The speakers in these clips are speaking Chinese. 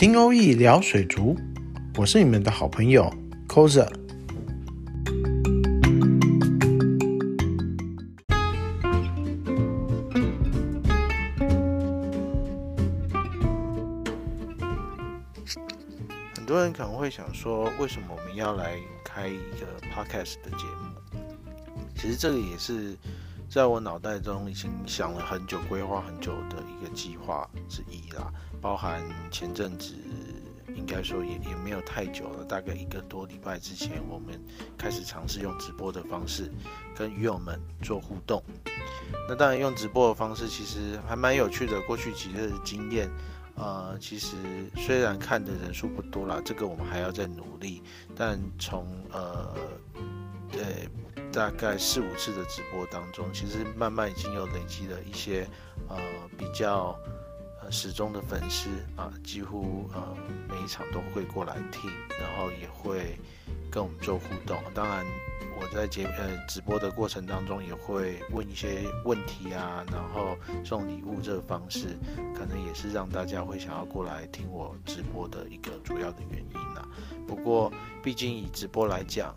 听欧意聊水族，我是你们的好朋友 Coser。很多人可能会想说，为什么我们要来开一个 podcast 的节目？其实这个也是在我脑袋中已经想了很久、规划很久的一个计划之一啦。包含前阵子，应该说也也没有太久了，大概一个多礼拜之前，我们开始尝试用直播的方式跟鱼友们做互动。那当然用直播的方式其实还蛮有趣的。过去几日的经验，呃，其实虽然看的人数不多啦，这个我们还要再努力。但从呃，大概四五次的直播当中，其实慢慢已经有累积了一些呃比较呃。始终的粉丝啊，几乎呃每一场都会过来听，然后也会跟我们做互动。当然，我在节呃直播的过程当中也会问一些问题啊，然后送礼物这个方式，可能也是让大家会想要过来听我直播的一个主要的原因啦。不过，毕竟以直播来讲，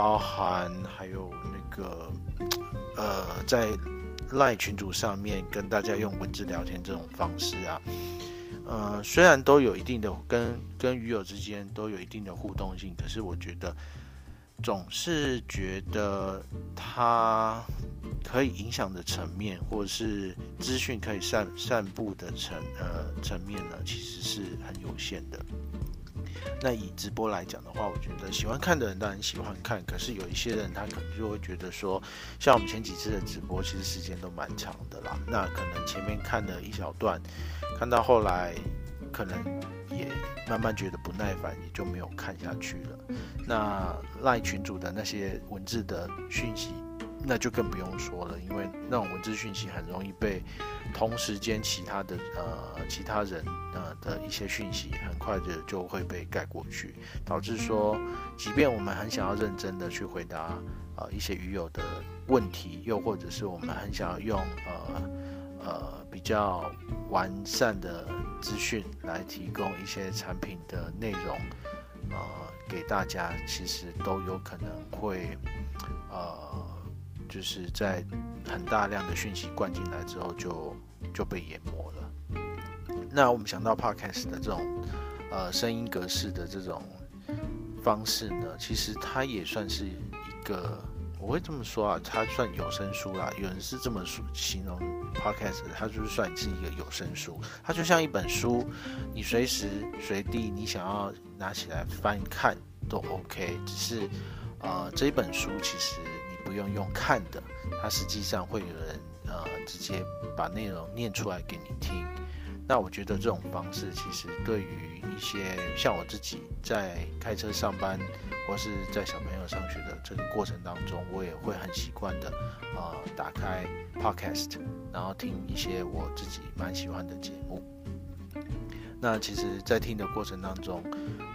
包含还有那个呃在。赖群组上面跟大家用文字聊天这种方式啊，呃，虽然都有一定的跟跟鱼友之间都有一定的互动性，可是我觉得总是觉得它可以影响的层面，或者是资讯可以散散布的层呃层面呢，其实是很有限的。那以直播来讲的话，我觉得喜欢看的人当然喜欢看，可是有一些人他可能就会觉得说，像我们前几次的直播，其实时间都蛮长的啦。那可能前面看了一小段，看到后来可能也慢慢觉得不耐烦，也就没有看下去了。那赖群主的那些文字的讯息。那就更不用说了，因为那种文字讯息很容易被同时间其他的呃其他人呃的一些讯息很快的就会被盖过去，导致说，即便我们很想要认真的去回答呃一些鱼友的问题，又或者是我们很想要用呃呃比较完善的资讯来提供一些产品的内容呃给大家，其实都有可能会呃。就是在很大量的讯息灌进来之后，就就被淹没了。那我们想到 Podcast 的这种呃声音格式的这种方式呢，其实它也算是一个，我会这么说啊，它算有声书啦。有人是这么说形容 Podcast，它就是算是一个有声书。它就像一本书，你随时随地你想要拿起来翻看都 OK。只是呃这一本书其实。不用用看的，它实际上会有人呃直接把内容念出来给你听。那我觉得这种方式其实对于一些像我自己在开车上班或是在小朋友上学的这个过程当中，我也会很习惯的呃打开 podcast，然后听一些我自己蛮喜欢的节目。那其实，在听的过程当中，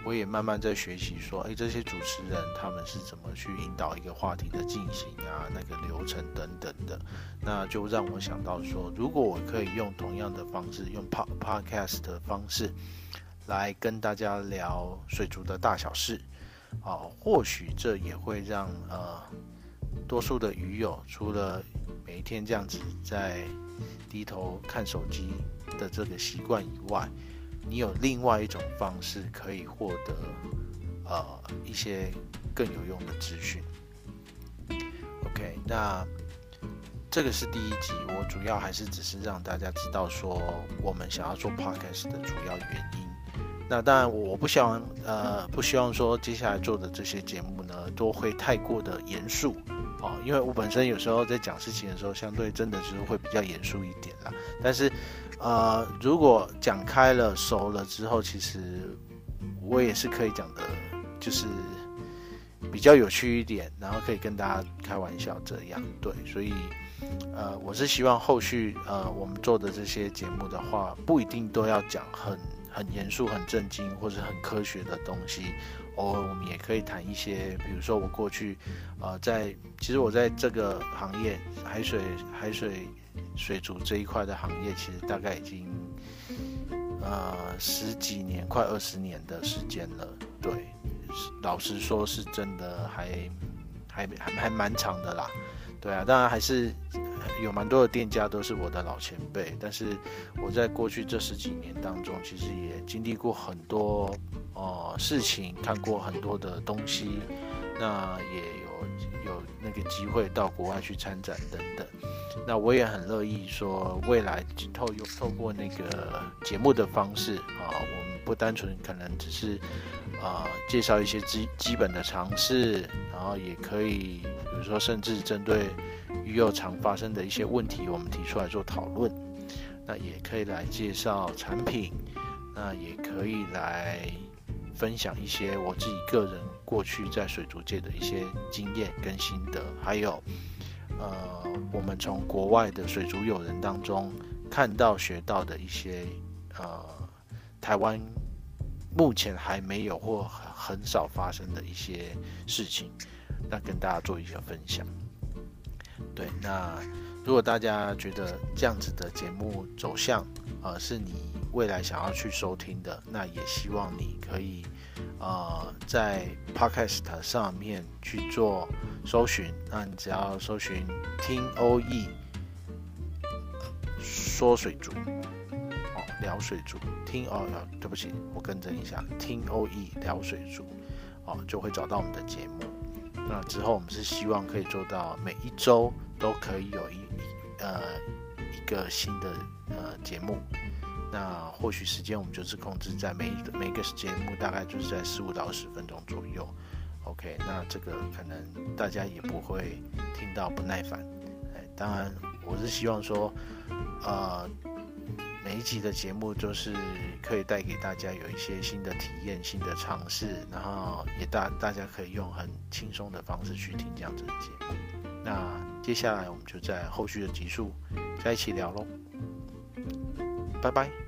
我也慢慢在学习，说，哎，这些主持人他们是怎么去引导一个话题的进行啊，那个流程等等的，那就让我想到说，如果我可以用同样的方式，用 pod podcast 的方式来跟大家聊水族的大小事，啊，或许这也会让呃多数的鱼友，除了每一天这样子在低头看手机的这个习惯以外，你有另外一种方式可以获得，呃，一些更有用的资讯。OK，那这个是第一集，我主要还是只是让大家知道说我们想要做 Podcast 的主要原因。那当然，我不希望，呃，不希望说接下来做的这些节目呢都会太过的严肃哦，因为我本身有时候在讲事情的时候，相对真的就是会比较严肃一点啦。但是。呃，如果讲开了、熟了之后，其实我也是可以讲的，就是比较有趣一点，然后可以跟大家开玩笑这样。对，所以呃，我是希望后续呃我们做的这些节目的话，不一定都要讲很很严肃、很震惊或者很科学的东西，偶尔我们也可以谈一些，比如说我过去呃在，其实我在这个行业海水海水。水族这一块的行业，其实大概已经，呃十几年，快二十年的时间了。对，老实说，是真的还还还还蛮长的啦。对啊，当然还是有蛮多的店家都是我的老前辈，但是我在过去这十几年当中，其实也经历过很多呃事情，看过很多的东西，那也有有那个机会到国外去参展等等。那我也很乐意说，未来透用透过那个节目的方式啊，我们不单纯可能只是啊介绍一些基基本的常识，然后也可以。比如说，甚至针对鱼幼常发生的一些问题，我们提出来做讨论。那也可以来介绍产品，那也可以来分享一些我自己个人过去在水族界的一些经验跟心得，还有呃，我们从国外的水族友人当中看到学到的一些呃，台湾目前还没有或很少发生的一些事情。那跟大家做一些分享，对，那如果大家觉得这样子的节目走向，呃，是你未来想要去收听的，那也希望你可以，呃，在 Podcast 上面去做搜寻，那你只要搜寻听 OE 说水族，哦，聊水族，听哦，对不起，我更正一下，听 OE 聊水族，哦，就会找到我们的节目。那之后，我们是希望可以做到每一周都可以有一呃一个新的呃节目。那或许时间我们就是控制在每一每个节目大概就是在十五到十分钟左右。OK，那这个可能大家也不会听到不耐烦。哎，当然我是希望说，呃。每一集的节目就是可以带给大家有一些新的体验、新的尝试，然后也大大家可以用很轻松的方式去听这样子的节目。那接下来我们就在后续的集数再一起聊喽，拜拜。